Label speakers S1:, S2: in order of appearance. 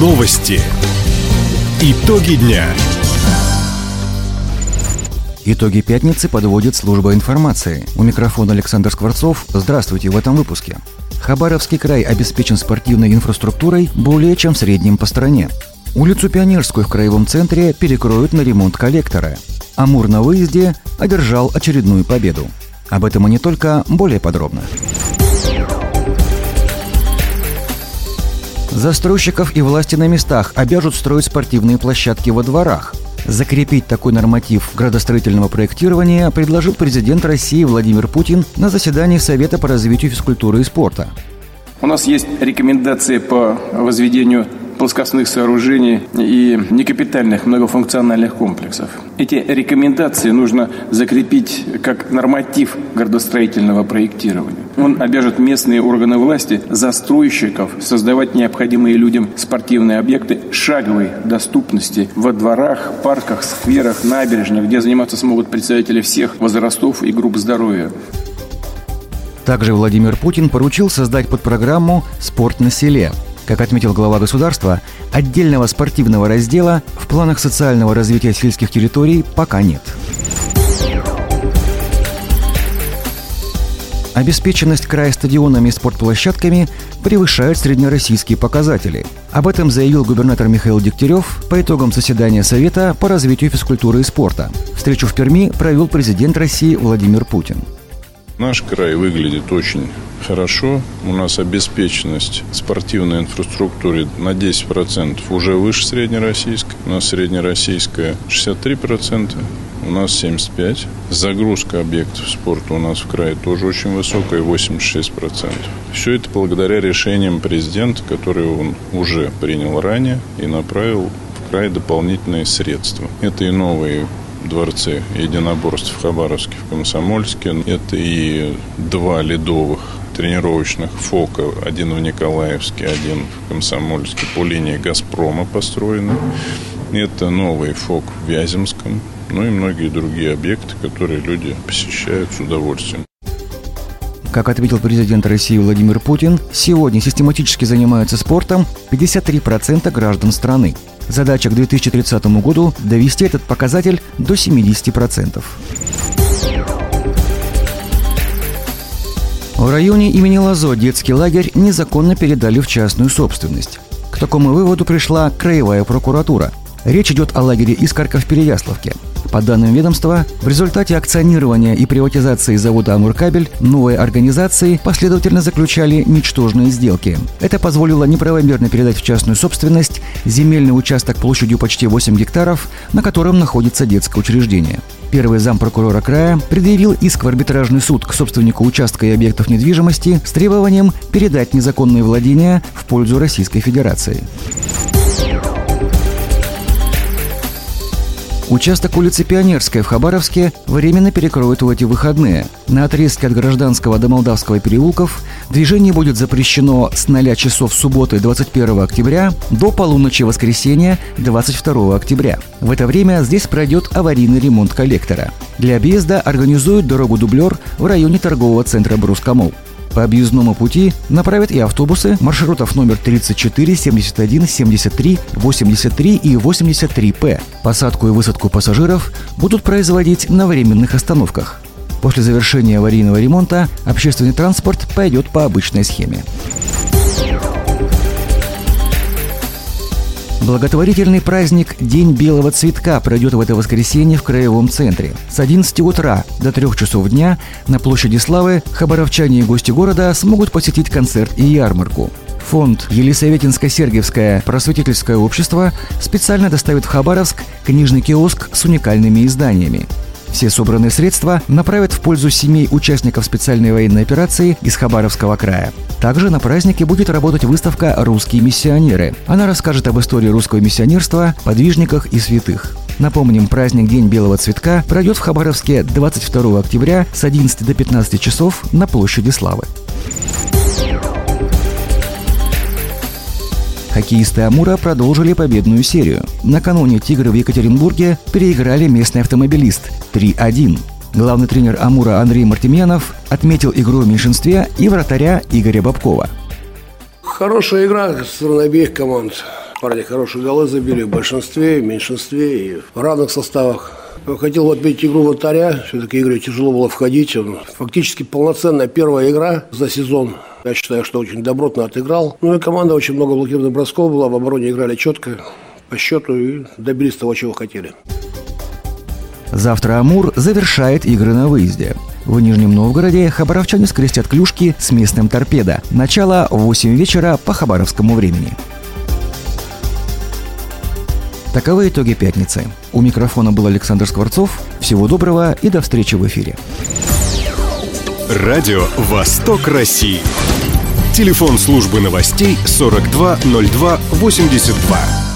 S1: Новости. Итоги дня.
S2: Итоги пятницы подводит служба информации. У микрофона Александр Скворцов. Здравствуйте в этом выпуске. Хабаровский край обеспечен спортивной инфраструктурой более чем в среднем по стране. Улицу Пионерскую в краевом центре перекроют на ремонт коллектора. Амур на выезде одержал очередную победу. Об этом и не только, более подробно. Застройщиков и власти на местах обяжут строить спортивные площадки во дворах. Закрепить такой норматив градостроительного проектирования предложил президент России Владимир Путин на заседании Совета по развитию физкультуры и спорта.
S3: У нас есть рекомендации по возведению плоскостных сооружений и некапитальных многофункциональных комплексов. Эти рекомендации нужно закрепить как норматив градостроительного проектирования. Он обяжет местные органы власти, застройщиков, создавать необходимые людям спортивные объекты шаговой доступности во дворах, парках, скверах, набережных, где заниматься смогут представители всех возрастов и групп здоровья.
S2: Также Владимир Путин поручил создать подпрограмму «Спорт на селе», как отметил глава государства, отдельного спортивного раздела в планах социального развития сельских территорий пока нет. Обеспеченность края стадионами и спортплощадками превышает среднероссийские показатели. Об этом заявил губернатор Михаил Дегтярев по итогам заседания Совета по развитию физкультуры и спорта. Встречу в Перми провел президент России Владимир Путин.
S4: Наш край выглядит очень хорошо. У нас обеспеченность спортивной инфраструктуры на 10% уже выше среднероссийской. У нас среднероссийская 63%, у нас 75%. Загрузка объектов спорта у нас в крае тоже очень высокая, 86%. Все это благодаря решениям президента, которые он уже принял ранее и направил в край дополнительные средства. Это и новые дворце единоборств в Хабаровске, в Комсомольске. Это и два ледовых тренировочных ФОКа, один в Николаевске, один в Комсомольске, по линии «Газпрома» построены. Это новый ФОК в Вяземском, ну и многие другие объекты, которые люди посещают с удовольствием.
S2: Как отметил президент России Владимир Путин, сегодня систематически занимаются спортом 53% граждан страны. Задача к 2030 году – довести этот показатель до 70%. В районе имени Лазо детский лагерь незаконно передали в частную собственность. К такому выводу пришла Краевая прокуратура. Речь идет о лагере Искарка в Переяславке – по данным ведомства, в результате акционирования и приватизации завода «Амуркабель» новые организации последовательно заключали ничтожные сделки. Это позволило неправомерно передать в частную собственность земельный участок площадью почти 8 гектаров, на котором находится детское учреждение. Первый зампрокурора края предъявил иск в арбитражный суд к собственнику участка и объектов недвижимости с требованием передать незаконные владения в пользу Российской Федерации. Участок улицы Пионерская в Хабаровске временно перекроют в эти выходные. На отрезке от Гражданского до Молдавского переулков движение будет запрещено с 0 часов субботы 21 октября до полуночи воскресенья 22 октября. В это время здесь пройдет аварийный ремонт коллектора. Для объезда организуют дорогу-дублер в районе торгового центра «Брускомол». По объездному пути направят и автобусы маршрутов номер 34, 71, 73, 83 и 83П. Посадку и высадку пассажиров будут производить на временных остановках. После завершения аварийного ремонта общественный транспорт пойдет по обычной схеме. Благотворительный праздник «День белого цветка» пройдет в это воскресенье в Краевом центре. С 11 утра до 3 часов дня на площади Славы хабаровчане и гости города смогут посетить концерт и ярмарку. Фонд Елисаветинско-Сергиевское просветительское общество специально доставит в Хабаровск книжный киоск с уникальными изданиями. Все собранные средства направят в пользу семей участников специальной военной операции из Хабаровского края. Также на празднике будет работать выставка «Русские миссионеры». Она расскажет об истории русского миссионерства, подвижниках и святых. Напомним, праздник День Белого Цветка пройдет в Хабаровске 22 октября с 11 до 15 часов на площади Славы. Хоккеисты «Амура» продолжили победную серию. Накануне «Тигры» в Екатеринбурге переиграли местный автомобилист 3-1. Главный тренер «Амура» Андрей Мартемьянов отметил игру в меньшинстве и вратаря Игоря Бабкова.
S5: Хорошая игра с обеих команд. Парни хорошие голы забили в большинстве, в меньшинстве и в равных составах. Хотел отметить игру вратаря. Все-таки игре тяжело было входить. Он фактически полноценная первая игра за сезон. Я считаю, что очень добротно отыграл. Ну и команда очень много блокированных бросков была. В обороне играли четко по счету и добились того, чего хотели.
S2: Завтра «Амур» завершает игры на выезде. В Нижнем Новгороде хабаровчане скрестят клюшки с местным «Торпедо». Начало в 8 вечера по хабаровскому времени. Таковы итоги пятницы. У микрофона был Александр Скворцов. Всего доброго и до встречи в эфире.
S1: Радио «Восток России». Телефон службы новостей 420282.